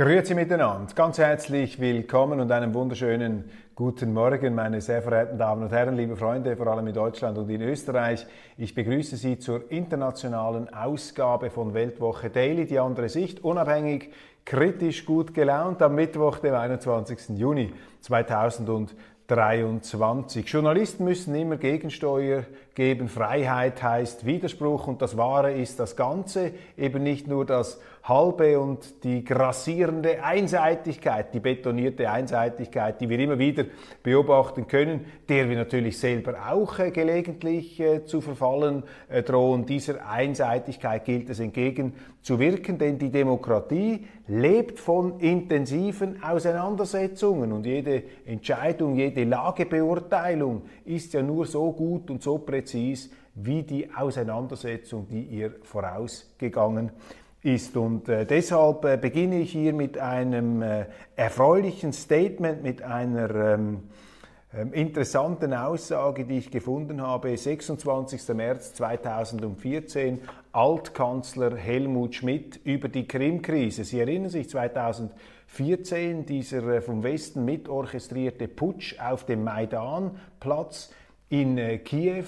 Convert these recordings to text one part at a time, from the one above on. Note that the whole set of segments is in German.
Grüezi miteinander, ganz herzlich willkommen und einen wunderschönen guten Morgen, meine sehr verehrten Damen und Herren, liebe Freunde, vor allem in Deutschland und in Österreich. Ich begrüße Sie zur internationalen Ausgabe von Weltwoche Daily, die andere Sicht, unabhängig, kritisch, gut gelaunt, am Mittwoch, dem 21. Juni 2020. 23. Journalisten müssen immer Gegensteuer geben. Freiheit heißt Widerspruch und das Wahre ist das Ganze, eben nicht nur das Halbe und die grassierende Einseitigkeit, die betonierte Einseitigkeit, die wir immer wieder beobachten können, der wir natürlich selber auch äh, gelegentlich äh, zu verfallen äh, drohen. Dieser Einseitigkeit gilt es entgegenzuwirken, denn die Demokratie lebt von intensiven Auseinandersetzungen und jede Entscheidung, jede Lagebeurteilung ist ja nur so gut und so präzis wie die Auseinandersetzung, die ihr vorausgegangen ist. Und äh, deshalb äh, beginne ich hier mit einem äh, erfreulichen Statement, mit einer ähm, ähm interessanten Aussage, die ich gefunden habe, 26. März 2014, Altkanzler Helmut Schmidt über die Krim-Krise. Sie erinnern sich 2014, dieser äh, vom Westen mitorchestrierte Putsch auf dem Maidanplatz in äh, Kiew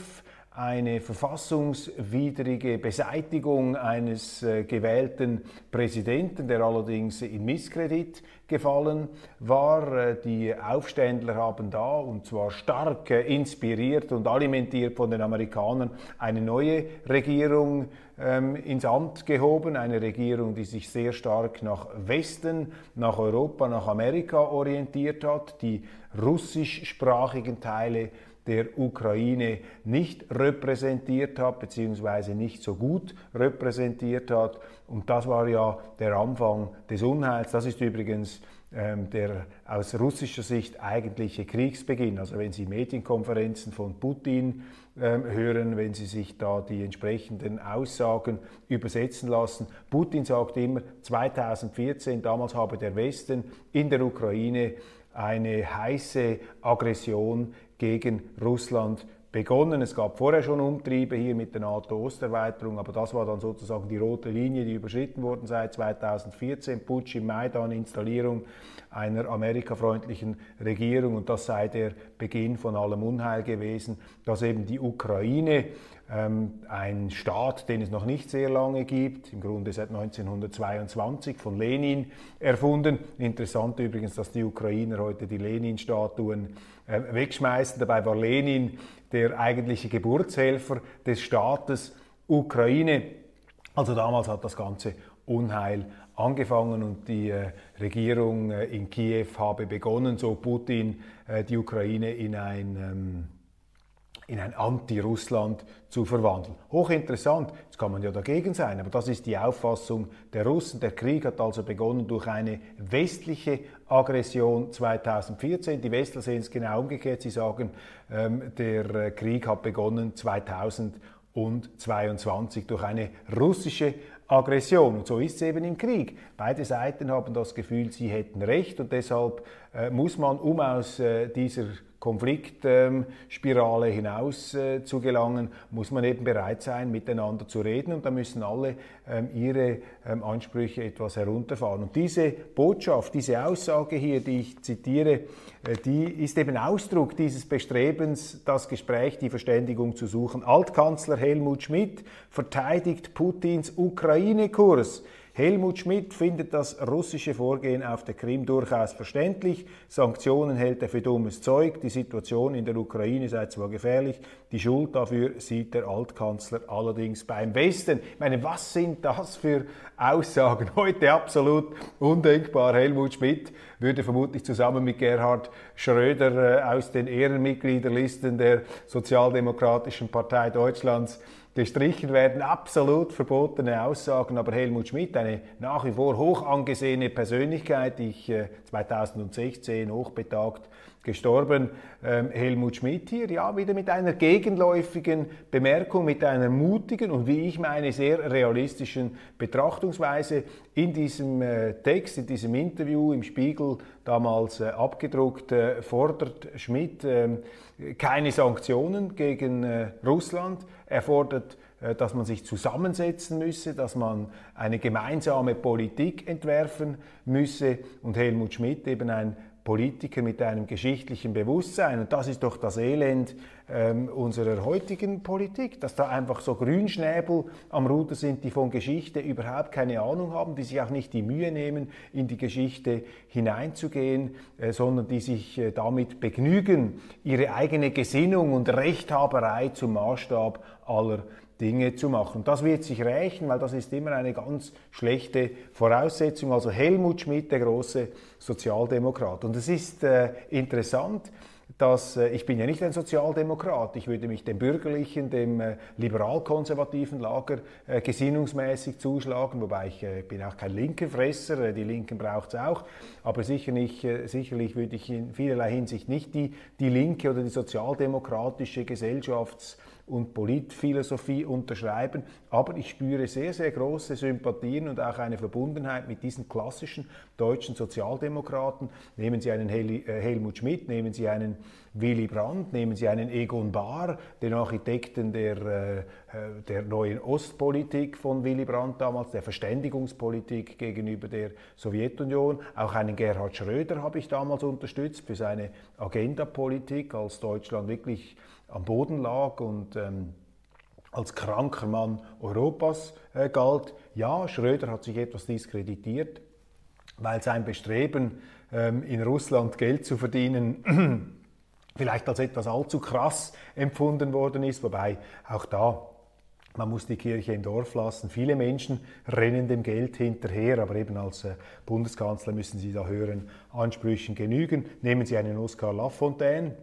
eine verfassungswidrige Beseitigung eines äh, gewählten Präsidenten, der allerdings in Misskredit gefallen war. Äh, die Aufständler haben da, und zwar stark äh, inspiriert und alimentiert von den Amerikanern, eine neue Regierung ähm, ins Amt gehoben, eine Regierung, die sich sehr stark nach Westen, nach Europa, nach Amerika orientiert hat, die russischsprachigen Teile der Ukraine nicht repräsentiert hat, beziehungsweise nicht so gut repräsentiert hat. Und das war ja der Anfang des Unheils. Das ist übrigens ähm, der aus russischer Sicht eigentliche Kriegsbeginn. Also wenn Sie Medienkonferenzen von Putin ähm, hören, wenn Sie sich da die entsprechenden Aussagen übersetzen lassen. Putin sagt immer, 2014, damals habe der Westen in der Ukraine eine heiße Aggression gegen Russland begonnen. Es gab vorher schon Umtriebe hier mit der NATO-Osterweiterung, aber das war dann sozusagen die rote Linie, die überschritten wurde seit 2014. Putsch im Maidan, Installierung einer amerikafreundlichen Regierung und das sei der Beginn von allem Unheil gewesen, dass eben die Ukraine ähm, ein Staat, den es noch nicht sehr lange gibt, im Grunde seit 1922 von Lenin erfunden. Interessant übrigens, dass die Ukrainer heute die Lenin-Statuen wegschmeißen. Dabei war Lenin der eigentliche Geburtshelfer des Staates Ukraine. Also damals hat das ganze Unheil angefangen und die äh, Regierung äh, in Kiew habe begonnen, so Putin äh, die Ukraine in ein ähm, in ein Anti-Russland zu verwandeln. Hochinteressant, jetzt kann man ja dagegen sein, aber das ist die Auffassung der Russen. Der Krieg hat also begonnen durch eine westliche Aggression 2014. Die Westler sehen es genau umgekehrt. Sie sagen, ähm, der äh, Krieg hat begonnen 2022 durch eine russische Aggression. Und so ist es eben im Krieg. Beide Seiten haben das Gefühl, sie hätten Recht und deshalb äh, muss man, um aus äh, dieser Konfliktspirale hinaus äh, zu gelangen, muss man eben bereit sein, miteinander zu reden und da müssen alle ähm, ihre ähm, Ansprüche etwas herunterfahren. Und diese Botschaft, diese Aussage hier, die ich zitiere, äh, die ist eben Ausdruck dieses Bestrebens, das Gespräch, die Verständigung zu suchen. Altkanzler Helmut Schmidt verteidigt Putins Ukraine-Kurs. Helmut Schmidt findet das russische Vorgehen auf der Krim durchaus verständlich. Sanktionen hält er für dummes Zeug. Die Situation in der Ukraine sei zwar gefährlich, die Schuld dafür sieht der Altkanzler allerdings beim Westen. Ich meine, was sind das für Aussagen? Heute absolut undenkbar. Helmut Schmidt würde vermutlich zusammen mit Gerhard Schröder äh, aus den Ehrenmitgliederlisten der Sozialdemokratischen Partei Deutschlands gestrichen werden. Absolut verbotene Aussagen, aber Helmut Schmidt, eine nach wie vor hoch angesehene Persönlichkeit, die ich 2016 äh, hochbetagt gestorben. Ähm, Helmut Schmidt hier, ja, wieder mit einer gegenläufigen Bemerkung, mit einer mutigen und wie ich meine sehr realistischen Betrachtungsweise in diesem äh, Text, in diesem Interview im Spiegel damals äh, abgedruckt, äh, fordert Schmidt ähm, keine Sanktionen gegen äh, Russland. Er fordert äh, dass man sich zusammensetzen müsse, dass man eine gemeinsame Politik entwerfen müsse und Helmut Schmidt eben ein Politiker mit einem geschichtlichen Bewusstsein. Und das ist doch das Elend ähm, unserer heutigen Politik, dass da einfach so Grünschnäbel am Ruder sind, die von Geschichte überhaupt keine Ahnung haben, die sich auch nicht die Mühe nehmen, in die Geschichte hineinzugehen, äh, sondern die sich äh, damit begnügen, ihre eigene Gesinnung und Rechthaberei zum Maßstab aller Dinge zu machen. Das wird sich rächen, weil das ist immer eine ganz schlechte Voraussetzung. Also Helmut Schmidt, der große Sozialdemokrat. Und es ist äh, interessant, dass äh, ich bin ja nicht ein Sozialdemokrat, ich würde mich dem bürgerlichen, dem äh, liberal-konservativen Lager äh, gesinnungsmäßig zuschlagen, wobei ich äh, bin auch kein linker Fresser, äh, die Linken braucht es auch, aber sicher nicht, äh, sicherlich würde ich in vielerlei Hinsicht nicht die, die linke oder die sozialdemokratische Gesellschafts- und Politphilosophie unterschreiben, aber ich spüre sehr, sehr große Sympathien und auch eine Verbundenheit mit diesen klassischen deutschen Sozialdemokraten. Nehmen Sie einen Hel äh, Helmut Schmidt, nehmen Sie einen Willy Brandt, nehmen Sie einen Egon Bahr, den Architekten der, äh, äh, der neuen Ostpolitik von Willy Brandt damals, der Verständigungspolitik gegenüber der Sowjetunion. Auch einen Gerhard Schröder habe ich damals unterstützt für seine Agendapolitik, als Deutschland wirklich am Boden lag und ähm, als kranker Mann Europas äh, galt. Ja, Schröder hat sich etwas diskreditiert, weil sein Bestreben, ähm, in Russland Geld zu verdienen, vielleicht als etwas allzu krass empfunden worden ist, wobei auch da man muss die Kirche im Dorf lassen. Viele Menschen rennen dem Geld hinterher, aber eben als äh, Bundeskanzler müssen Sie da höheren Ansprüchen genügen. Nehmen Sie einen Oscar Lafontaine,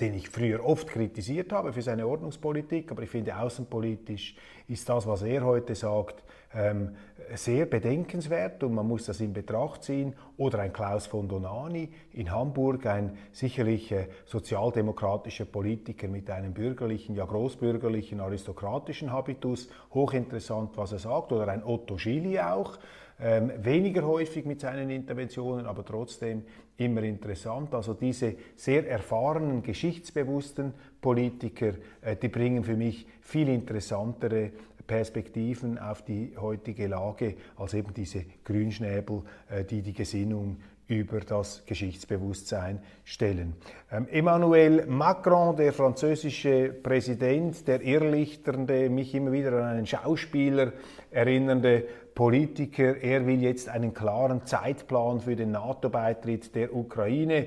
den ich früher oft kritisiert habe für seine Ordnungspolitik, aber ich finde, außenpolitisch ist das, was er heute sagt, ähm, sehr bedenkenswert und man muss das in Betracht ziehen. Oder ein Klaus von Donani in Hamburg, ein sicherlich äh, sozialdemokratischer Politiker mit einem bürgerlichen, ja großbürgerlichen, aristokratischen Habitus. Hochinteressant, was er sagt. Oder ein Otto Schily auch, ähm, weniger häufig mit seinen Interventionen, aber trotzdem immer interessant. Also diese sehr erfahrenen, geschichtsbewussten Politiker, äh, die bringen für mich viel interessantere Perspektiven auf die heutige Lage als eben diese Grünschnäbel, äh, die die Gesinnung über das Geschichtsbewusstsein stellen. Ähm, Emmanuel Macron, der französische Präsident, der irrlichternde, mich immer wieder an einen Schauspieler erinnernde Politiker, er will jetzt einen klaren Zeitplan für den NATO-Beitritt der Ukraine.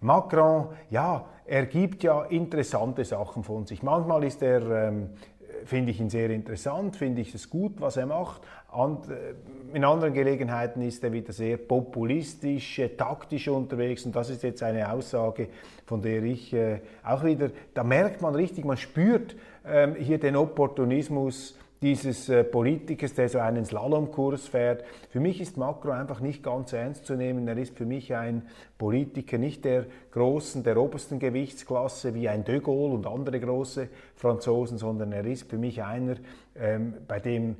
Macron, ja, er gibt ja interessante Sachen von sich. Manchmal ist er ähm, finde ich ihn sehr interessant, finde ich es gut, was er macht. Äh, in anderen Gelegenheiten ist er wieder sehr populistisch, äh, taktisch unterwegs und das ist jetzt eine Aussage, von der ich äh, auch wieder, da merkt man richtig, man spürt ähm, hier den Opportunismus dieses äh, Politikers, der so einen Slalomkurs fährt. Für mich ist Macron einfach nicht ganz ernst zu nehmen. Er ist für mich ein Politiker nicht der großen, der obersten Gewichtsklasse wie ein de Gaulle und andere große Franzosen, sondern er ist für mich einer, ähm, bei dem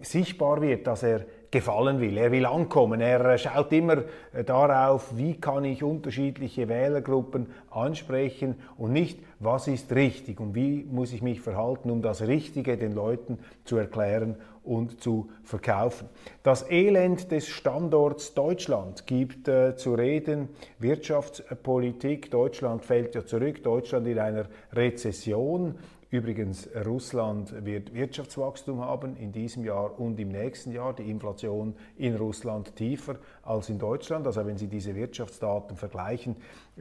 sichtbar wird, dass er gefallen will. Er will ankommen. Er schaut immer äh, darauf, wie kann ich unterschiedliche Wählergruppen ansprechen und nicht, was ist richtig und wie muss ich mich verhalten, um das Richtige den Leuten zu erklären und zu verkaufen. Das Elend des Standorts Deutschland gibt äh, zu reden. Wirtschaftspolitik. Deutschland fällt ja zurück. Deutschland in einer Rezession. Übrigens, Russland wird Wirtschaftswachstum haben in diesem Jahr und im nächsten Jahr. Die Inflation in Russland tiefer als in Deutschland. Also wenn Sie diese Wirtschaftsdaten vergleichen,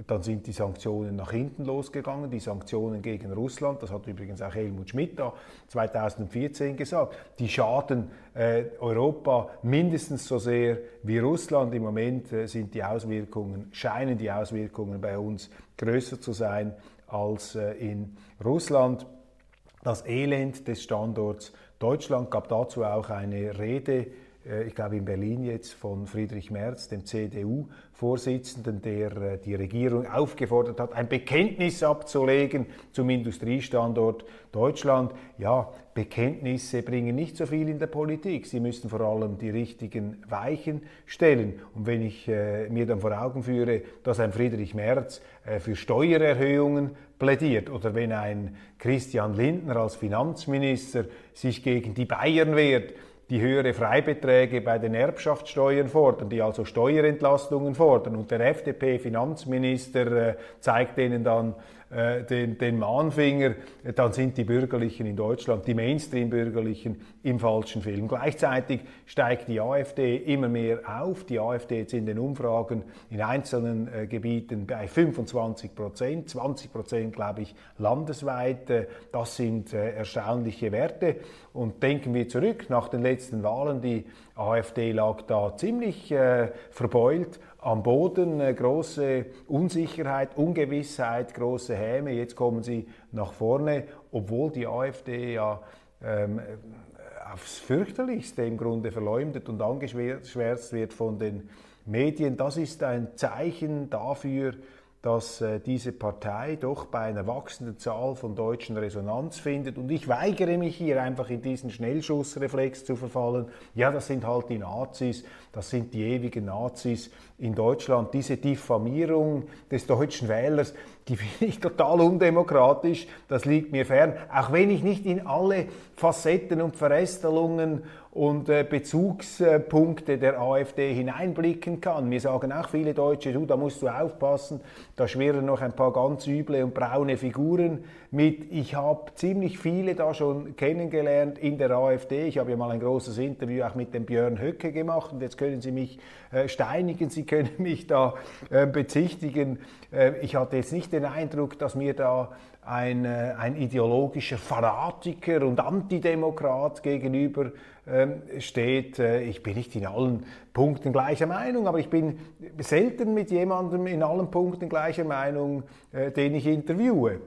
dann sind die Sanktionen nach hinten losgegangen. Die Sanktionen gegen Russland, das hat übrigens auch Helmut Schmidt da 2014 gesagt, die schaden äh, Europa mindestens so sehr wie Russland. Im Moment äh, sind die Auswirkungen, scheinen die Auswirkungen bei uns größer zu sein als äh, in Russland. Das Elend des Standorts Deutschland gab dazu auch eine Rede äh, ich glaube in Berlin jetzt von Friedrich Merz, dem CDU-Vorsitzenden, der äh, die Regierung aufgefordert hat, ein Bekenntnis abzulegen zum Industriestandort Deutschland. Ja, Bekenntnisse bringen nicht so viel in der Politik. Sie müssen vor allem die richtigen Weichen stellen. Und wenn ich äh, mir dann vor Augen führe, dass ein Friedrich Merz äh, für Steuererhöhungen plädiert oder wenn ein Christian Lindner als Finanzminister sich gegen die Bayern wehrt, die höhere Freibeträge bei den Erbschaftssteuern fordern, die also Steuerentlastungen fordern. Und der FDP-Finanzminister äh, zeigt denen dann äh, den, den Mahnfinger, dann sind die Bürgerlichen in Deutschland, die Mainstream-Bürgerlichen, im falschen Film. Gleichzeitig steigt die AfD immer mehr auf. Die AfD jetzt in den Umfragen in einzelnen äh, Gebieten bei 25 Prozent, 20 Prozent, glaube ich, landesweit. Äh, das sind äh, erstaunliche Werte. Und denken wir zurück nach den letzten Wahlen, die AfD lag da ziemlich äh, verbeult am Boden, äh, große Unsicherheit, Ungewissheit, große Häme. Jetzt kommen sie nach vorne, obwohl die AfD ja ähm, aufs fürchterlichste im Grunde verleumdet und angeschwärzt wird von den Medien. Das ist ein Zeichen dafür, dass äh, diese Partei doch bei einer wachsenden Zahl von Deutschen Resonanz findet. Und ich weigere mich hier einfach in diesen Schnellschussreflex zu verfallen. Ja, das sind halt die Nazis, das sind die ewigen Nazis in Deutschland. Diese Diffamierung des deutschen Wählers, die finde ich total undemokratisch, das liegt mir fern. Auch wenn ich nicht in alle Facetten und Verästelungen und äh, Bezugspunkte der AfD hineinblicken kann. Mir sagen auch viele Deutsche, du, da musst du aufpassen, da schwirren noch ein paar ganz üble und braune Figuren mit. Ich habe ziemlich viele da schon kennengelernt in der AfD. Ich habe ja mal ein großes Interview auch mit dem Björn Höcke gemacht und jetzt können Sie mich äh, steinigen, Sie können mich da äh, bezichtigen. Ich hatte jetzt nicht den Eindruck, dass mir da ein, äh, ein ideologischer Fanatiker und Antidemokrat gegenüber ähm, steht. Äh, ich bin nicht in allen Punkten gleicher Meinung, aber ich bin selten mit jemandem in allen Punkten gleicher Meinung, äh, den ich interviewe.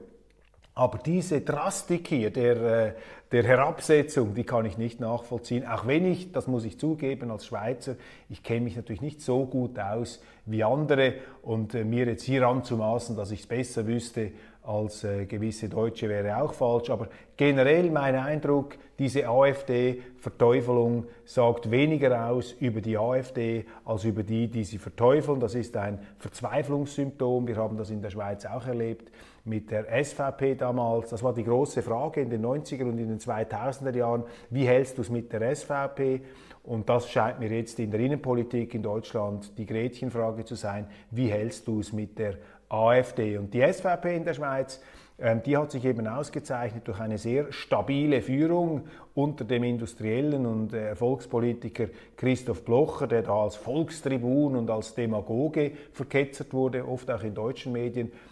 Aber diese Drastik hier der, der Herabsetzung, die kann ich nicht nachvollziehen. Auch wenn ich, das muss ich zugeben als Schweizer, ich kenne mich natürlich nicht so gut aus wie andere und mir jetzt hier anzumaßen, dass ich es besser wüsste als äh, gewisse Deutsche wäre auch falsch. Aber generell mein Eindruck, diese AfD-Verteufelung sagt weniger aus über die AfD als über die, die sie verteufeln. Das ist ein Verzweiflungssymptom. Wir haben das in der Schweiz auch erlebt mit der SVP damals. Das war die große Frage in den 90er und in den 2000er Jahren. Wie hältst du es mit der SVP? Und das scheint mir jetzt in der Innenpolitik in Deutschland die Gretchenfrage zu sein. Wie hältst du es mit der AfD. Und die SVP in der Schweiz, ähm, die hat sich eben ausgezeichnet durch eine sehr stabile Führung unter dem Industriellen und äh, Erfolgspolitiker Christoph Blocher, der da als Volkstribun und als Demagoge verketzert wurde, oft auch in deutschen Medien.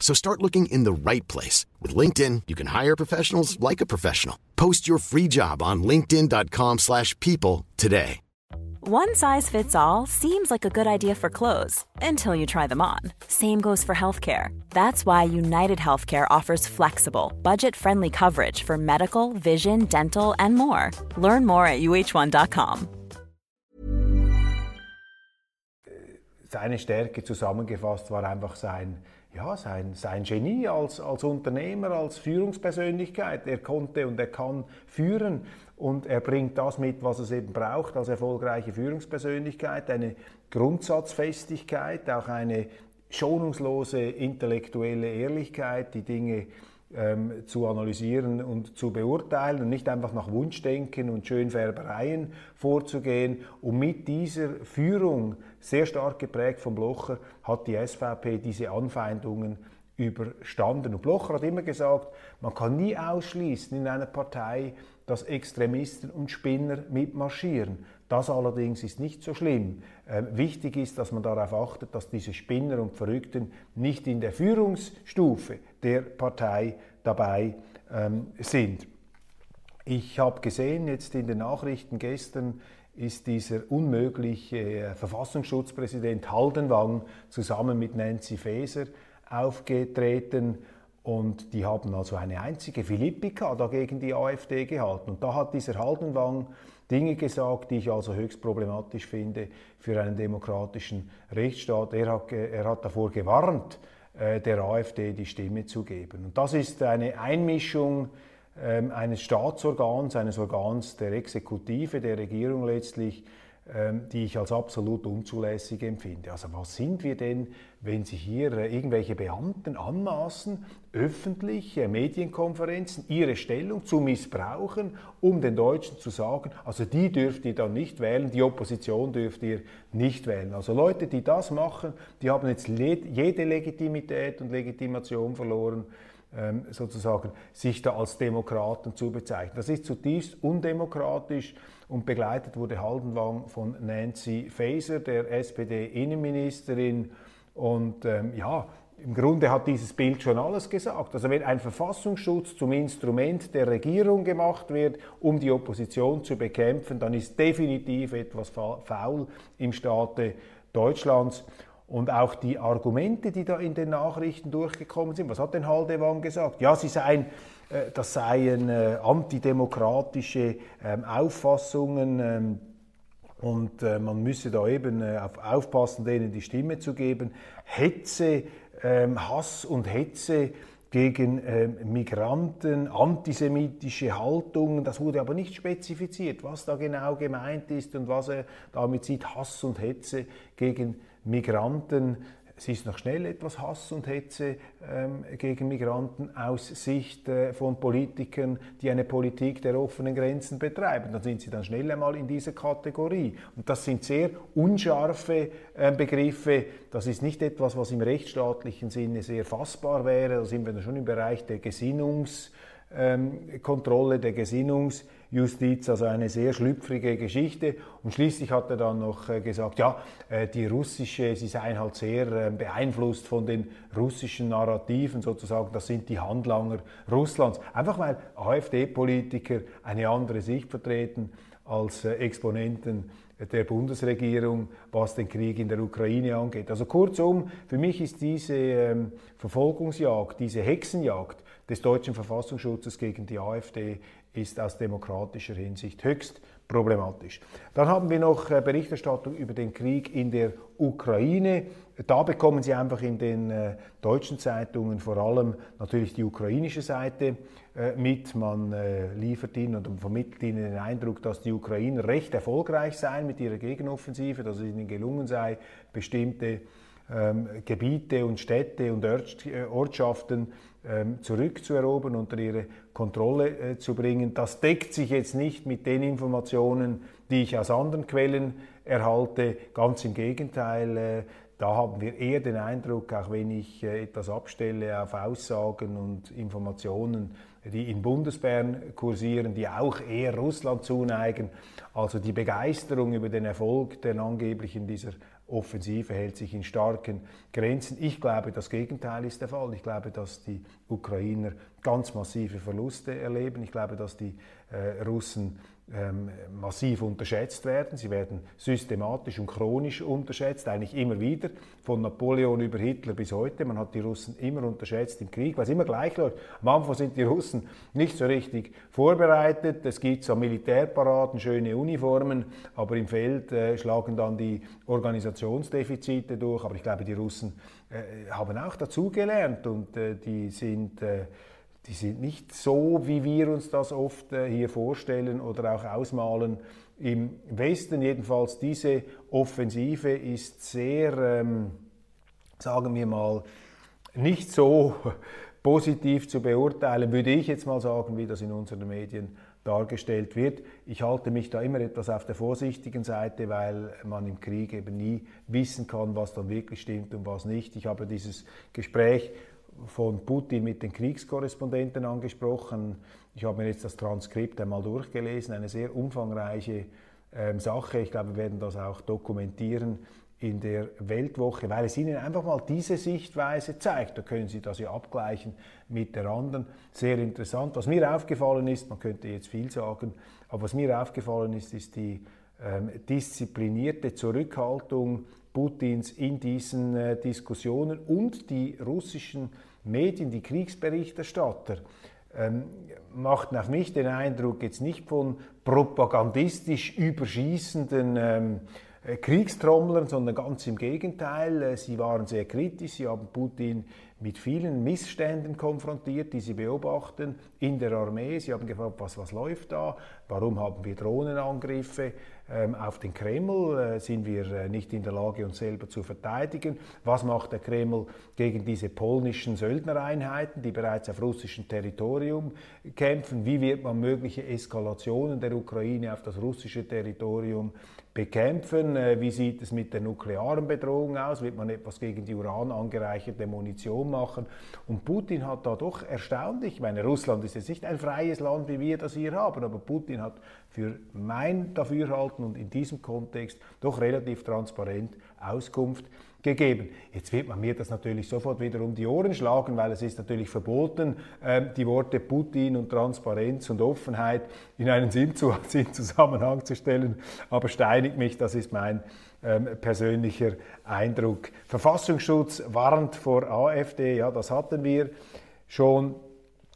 So start looking in the right place. With LinkedIn, you can hire professionals like a professional. Post your free job on linkedin.com slash people today. One size fits all seems like a good idea for clothes until you try them on. Same goes for healthcare. That's why United Healthcare offers flexible, budget-friendly coverage for medical, vision, dental, and more. Learn more at uh1.com. Seine Stärke zusammengefasst war einfach sein ja, sein, sein Genie als, als Unternehmer, als Führungspersönlichkeit. Er konnte und er kann führen und er bringt das mit, was es eben braucht als erfolgreiche Führungspersönlichkeit, eine Grundsatzfestigkeit, auch eine schonungslose intellektuelle Ehrlichkeit, die Dinge ähm, zu analysieren und zu beurteilen und nicht einfach nach Wunschdenken und Schönfärbereien vorzugehen. Und mit dieser Führung, sehr stark geprägt von Blocher, hat die SVP diese Anfeindungen überstanden. Und Blocher hat immer gesagt, man kann nie ausschließen in einer Partei, dass Extremisten und Spinner mitmarschieren. Das allerdings ist nicht so schlimm. Ähm, wichtig ist, dass man darauf achtet, dass diese Spinner und Verrückten nicht in der Führungsstufe der Partei dabei ähm, sind. Ich habe gesehen, jetzt in den Nachrichten gestern ist dieser unmögliche äh, Verfassungsschutzpräsident Haldenwang zusammen mit Nancy Faeser aufgetreten und die haben also eine einzige Philippika dagegen die AfD gehalten. Und da hat dieser Haldenwang Dinge gesagt, die ich also höchst problematisch finde für einen demokratischen Rechtsstaat. Er hat, er hat davor gewarnt, äh, der AfD die Stimme zu geben. Und das ist eine Einmischung ähm, eines Staatsorgans, eines Organs der Exekutive, der Regierung letztlich, die ich als absolut unzulässig empfinde. Also was sind wir denn, wenn Sie hier äh, irgendwelche Beamten anmaßen, öffentlich Medienkonferenzen, ihre Stellung zu missbrauchen, um den Deutschen zu sagen, also die dürft ihr dann nicht wählen, die Opposition dürft ihr nicht wählen. Also Leute, die das machen, die haben jetzt jede Legitimität und Legitimation verloren ähm, sozusagen sich da als Demokraten zu bezeichnen. Das ist zutiefst undemokratisch und begleitet wurde Haldenwang von Nancy Faeser, der SPD-Innenministerin. Und ähm, ja, im Grunde hat dieses Bild schon alles gesagt. Also wenn ein Verfassungsschutz zum Instrument der Regierung gemacht wird, um die Opposition zu bekämpfen, dann ist definitiv etwas faul im Staate Deutschlands. Und auch die Argumente, die da in den Nachrichten durchgekommen sind, was hat denn Haldewan gesagt? Ja, sie seien, äh, das seien äh, antidemokratische ähm, Auffassungen ähm, und äh, man müsse da eben aufpassen, denen die Stimme zu geben. Hetze, ähm, Hass und Hetze gegen Migranten, antisemitische Haltungen, das wurde aber nicht spezifiziert, was da genau gemeint ist und was er damit sieht, Hass und Hetze gegen Migranten. Migranten. Es ist noch schnell etwas Hass und Hetze ähm, gegen Migranten aus Sicht äh, von Politikern, die eine Politik der offenen Grenzen betreiben. Dann sind sie dann schnell einmal in dieser Kategorie. Und das sind sehr unscharfe äh, Begriffe. Das ist nicht etwas, was im rechtsstaatlichen Sinne sehr fassbar wäre. Da sind wir dann schon im Bereich der Gesinnungskontrolle, ähm, der Gesinnungs Justiz, also eine sehr schlüpfrige Geschichte. Und schließlich hat er dann noch äh, gesagt, ja, äh, die russische, sie seien halt sehr äh, beeinflusst von den russischen Narrativen sozusagen, das sind die Handlanger Russlands. Einfach weil AfD-Politiker eine andere Sicht vertreten als Exponenten der Bundesregierung, was den Krieg in der Ukraine angeht. Also kurzum, für mich ist diese ähm, Verfolgungsjagd, diese Hexenjagd des deutschen Verfassungsschutzes gegen die AfD ist aus demokratischer Hinsicht höchst problematisch. Dann haben wir noch äh, Berichterstattung über den Krieg in der Ukraine. Da bekommen Sie einfach in den äh, deutschen Zeitungen vor allem natürlich die ukrainische Seite äh, mit. Man liefert ihnen und vermittelt ihnen den Eindruck, dass die Ukrainer recht erfolgreich seien mit ihrer Gegenoffensive, dass es ihnen gelungen sei, bestimmte ähm, Gebiete und Städte und Ortschaften ähm, zurückzuerobern, unter ihre Kontrolle äh, zu bringen. Das deckt sich jetzt nicht mit den Informationen, die ich aus anderen Quellen erhalte. Ganz im Gegenteil, äh, da haben wir eher den Eindruck, auch wenn ich äh, etwas abstelle auf Aussagen und Informationen, die in Bundesbern kursieren, die auch eher Russland zuneigen. Also die Begeisterung über den Erfolg der angeblichen dieser Offensive hält sich in starken Grenzen. Ich glaube, das Gegenteil ist der Fall. Ich glaube, dass die Ukrainer ganz massive Verluste erleben. Ich glaube, dass die äh, Russen ähm, massiv unterschätzt werden. Sie werden systematisch und chronisch unterschätzt, eigentlich immer wieder, von Napoleon über Hitler bis heute. Man hat die Russen immer unterschätzt im Krieg, weil es immer gleich läuft. Am Anfang sind die Russen nicht so richtig vorbereitet. Es gibt so Militärparaden, schöne Uniformen, aber im Feld äh, schlagen dann die Organisationsdefizite durch. Aber ich glaube, die Russen äh, haben auch dazugelernt und äh, die sind äh, die sind nicht so, wie wir uns das oft äh, hier vorstellen oder auch ausmalen. Im Westen jedenfalls diese Offensive ist sehr, ähm, sagen wir mal, nicht so positiv zu beurteilen, würde ich jetzt mal sagen, wie das in unseren Medien dargestellt wird. Ich halte mich da immer etwas auf der vorsichtigen Seite, weil man im Krieg eben nie wissen kann, was dann wirklich stimmt und was nicht. Ich habe dieses Gespräch von Putin mit den Kriegskorrespondenten angesprochen. Ich habe mir jetzt das Transkript einmal durchgelesen, eine sehr umfangreiche ähm, Sache. Ich glaube, wir werden das auch dokumentieren in der Weltwoche, weil es Ihnen einfach mal diese Sichtweise zeigt. Da können Sie das ja abgleichen mit der anderen. Sehr interessant. Was mir aufgefallen ist, man könnte jetzt viel sagen, aber was mir aufgefallen ist, ist die ähm, disziplinierte Zurückhaltung Putins in diesen äh, Diskussionen und die russischen Medien, die Kriegsberichterstatter, ähm, machten auf mich den Eindruck jetzt nicht von propagandistisch überschießenden ähm, äh, Kriegstrommeln, sondern ganz im Gegenteil. Äh, sie waren sehr kritisch, sie haben Putin mit vielen Missständen konfrontiert, die sie beobachten in der Armee. Sie haben gefragt, was, was läuft da? Warum haben wir Drohnenangriffe ähm, auf den Kreml? Äh, sind wir nicht in der Lage, uns selber zu verteidigen? Was macht der Kreml gegen diese polnischen Söldnereinheiten, die bereits auf russischem Territorium kämpfen? Wie wird man mögliche Eskalationen der Ukraine auf das russische Territorium bekämpfen? Äh, wie sieht es mit der nuklearen Bedrohung aus? Wird man etwas gegen die Uran angereicherte Munition machen? Und Putin hat da doch erstaunlich, ich meine, Russland ist jetzt nicht ein freies Land, wie wir das hier haben, aber Putin hat für mein Dafürhalten und in diesem Kontext doch relativ transparent Auskunft gegeben. Jetzt wird man mir das natürlich sofort wieder um die Ohren schlagen, weil es ist natürlich verboten, ähm, die Worte Putin und Transparenz und Offenheit in einen Sinnzusammenhang zu stellen. Aber steinigt mich, das ist mein ähm, persönlicher Eindruck. Verfassungsschutz warnt vor AfD, ja, das hatten wir schon.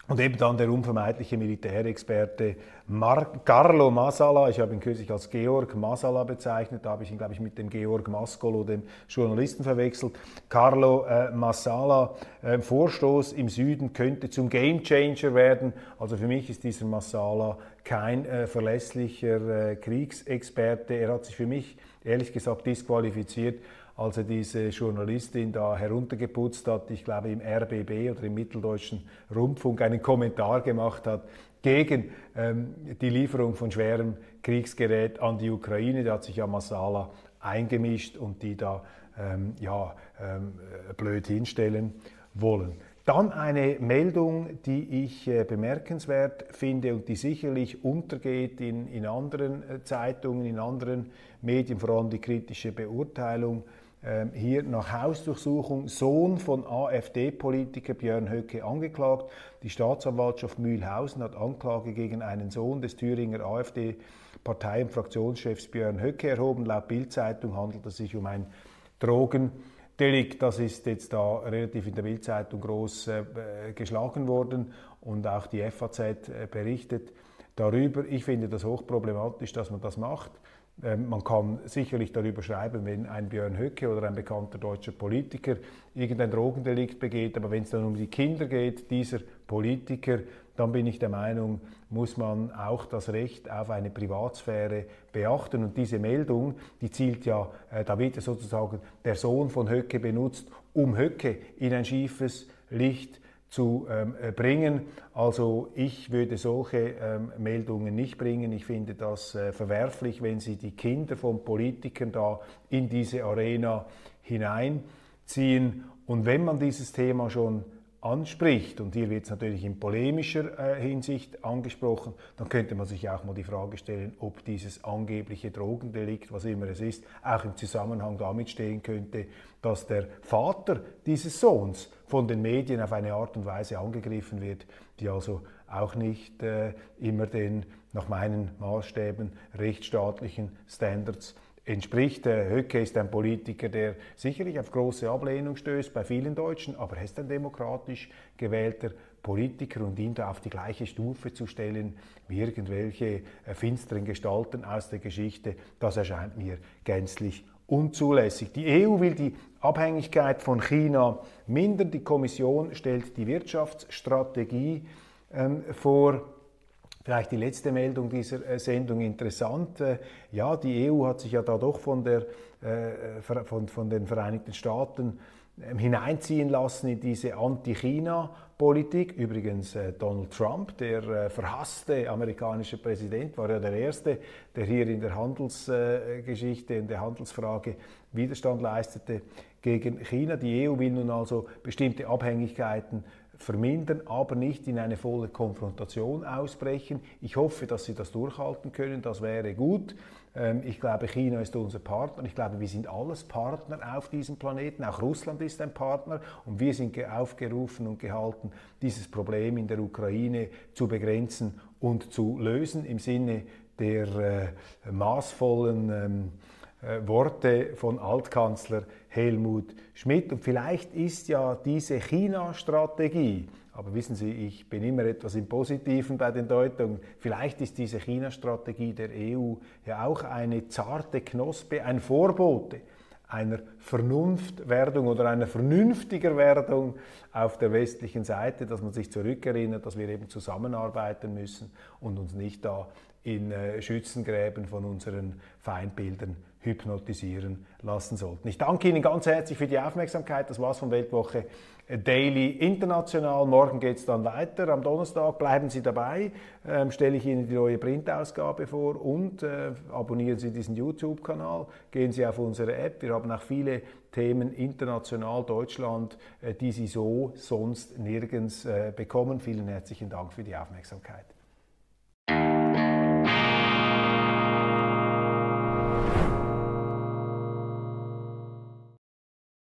Und eben dann der unvermeidliche Militärexperte Mar Carlo Masala, ich habe ihn kürzlich als Georg Masala bezeichnet, da habe ich ihn, glaube ich, mit dem Georg Maskolo, dem Journalisten, verwechselt. Carlo äh, Masala, äh, Vorstoß im Süden könnte zum Gamechanger werden. Also für mich ist dieser Masala kein äh, verlässlicher äh, Kriegsexperte. Er hat sich für mich, ehrlich gesagt, disqualifiziert als er diese Journalistin da heruntergeputzt hat, ich glaube im RBB oder im Mitteldeutschen Rundfunk einen Kommentar gemacht hat gegen ähm, die Lieferung von schwerem Kriegsgerät an die Ukraine. Da hat sich ja Masala eingemischt und die da ähm, ja, ähm, blöd hinstellen wollen. Dann eine Meldung, die ich äh, bemerkenswert finde und die sicherlich untergeht in, in anderen äh, Zeitungen, in anderen Medien, vor allem die kritische Beurteilung hier nach Hausdurchsuchung Sohn von AfD-Politiker Björn Höcke angeklagt. Die Staatsanwaltschaft Mühlhausen hat Anklage gegen einen Sohn des Thüringer AfD-Partei- und Fraktionschefs Björn Höcke erhoben. Laut Bildzeitung handelt es sich um ein Drogendelikt. Das ist jetzt da relativ in der Bildzeitung groß äh, geschlagen worden und auch die FAZ äh, berichtet darüber. Ich finde das hochproblematisch, dass man das macht. Ähm, man kann sicherlich darüber schreiben, wenn ein Björn Höcke oder ein bekannter deutscher Politiker irgendein Drogendelikt begeht, aber wenn es dann um die Kinder geht, dieser Politiker, dann bin ich der Meinung, muss man auch das Recht auf eine Privatsphäre beachten. Und diese Meldung, die zielt ja, äh, da wird ja sozusagen der Sohn von Höcke benutzt, um Höcke in ein schiefes Licht zu ähm, äh, bringen. Also ich würde solche ähm, Meldungen nicht bringen. Ich finde das äh, verwerflich, wenn Sie die Kinder von Politikern da in diese Arena hineinziehen. Und wenn man dieses Thema schon anspricht, und hier wird es natürlich in polemischer äh, Hinsicht angesprochen, dann könnte man sich auch mal die Frage stellen, ob dieses angebliche Drogendelikt, was immer es ist, auch im Zusammenhang damit stehen könnte, dass der Vater dieses Sohns von den Medien auf eine Art und Weise angegriffen wird, die also auch nicht äh, immer den nach meinen Maßstäben rechtsstaatlichen Standards entspricht. Höcke ist ein Politiker, der sicherlich auf große Ablehnung stößt bei vielen Deutschen, aber er ist ein demokratisch gewählter Politiker und ihn da auf die gleiche Stufe zu stellen wie irgendwelche äh, finsteren Gestalten aus der Geschichte, das erscheint mir gänzlich unzulässig. Die EU will die Abhängigkeit von China mindern. Die Kommission stellt die Wirtschaftsstrategie ähm, vor. Vielleicht die letzte Meldung dieser äh, Sendung interessant. Äh, ja, die EU hat sich ja da doch von, der, äh, von, von den Vereinigten Staaten ähm, hineinziehen lassen in diese Anti-China-Politik. Übrigens Donald Trump, der verhasste amerikanische Präsident, war ja der Erste, der hier in der Handelsgeschichte, in der Handelsfrage Widerstand leistete gegen China. Die EU will nun also bestimmte Abhängigkeiten vermindern, aber nicht in eine volle Konfrontation ausbrechen. Ich hoffe, dass sie das durchhalten können. Das wäre gut. Ähm, ich glaube, China ist unser Partner. Ich glaube, wir sind alles Partner auf diesem Planeten. Auch Russland ist ein Partner. Und wir sind aufgerufen und gehalten, dieses Problem in der Ukraine zu begrenzen und zu lösen im Sinne der äh, maßvollen ähm, äh, Worte von Altkanzler Helmut Schmidt. Und vielleicht ist ja diese China-Strategie, aber wissen Sie, ich bin immer etwas im Positiven bei den Deutungen. Vielleicht ist diese China-Strategie der EU ja auch eine zarte Knospe, ein Vorbote einer Vernunftwerdung oder einer vernünftiger Werdung auf der westlichen Seite, dass man sich zurückerinnert, dass wir eben zusammenarbeiten müssen und uns nicht da in äh, Schützengräben von unseren Feindbildern hypnotisieren lassen sollten. Ich danke Ihnen ganz herzlich für die Aufmerksamkeit. Das war's von Weltwoche Daily International. Morgen geht es dann weiter. Am Donnerstag bleiben Sie dabei. Ähm, stelle ich Ihnen die neue Printausgabe vor und äh, abonnieren Sie diesen YouTube-Kanal. Gehen Sie auf unsere App. Wir haben auch viele Themen international Deutschland, äh, die Sie so sonst nirgends äh, bekommen. Vielen herzlichen Dank für die Aufmerksamkeit.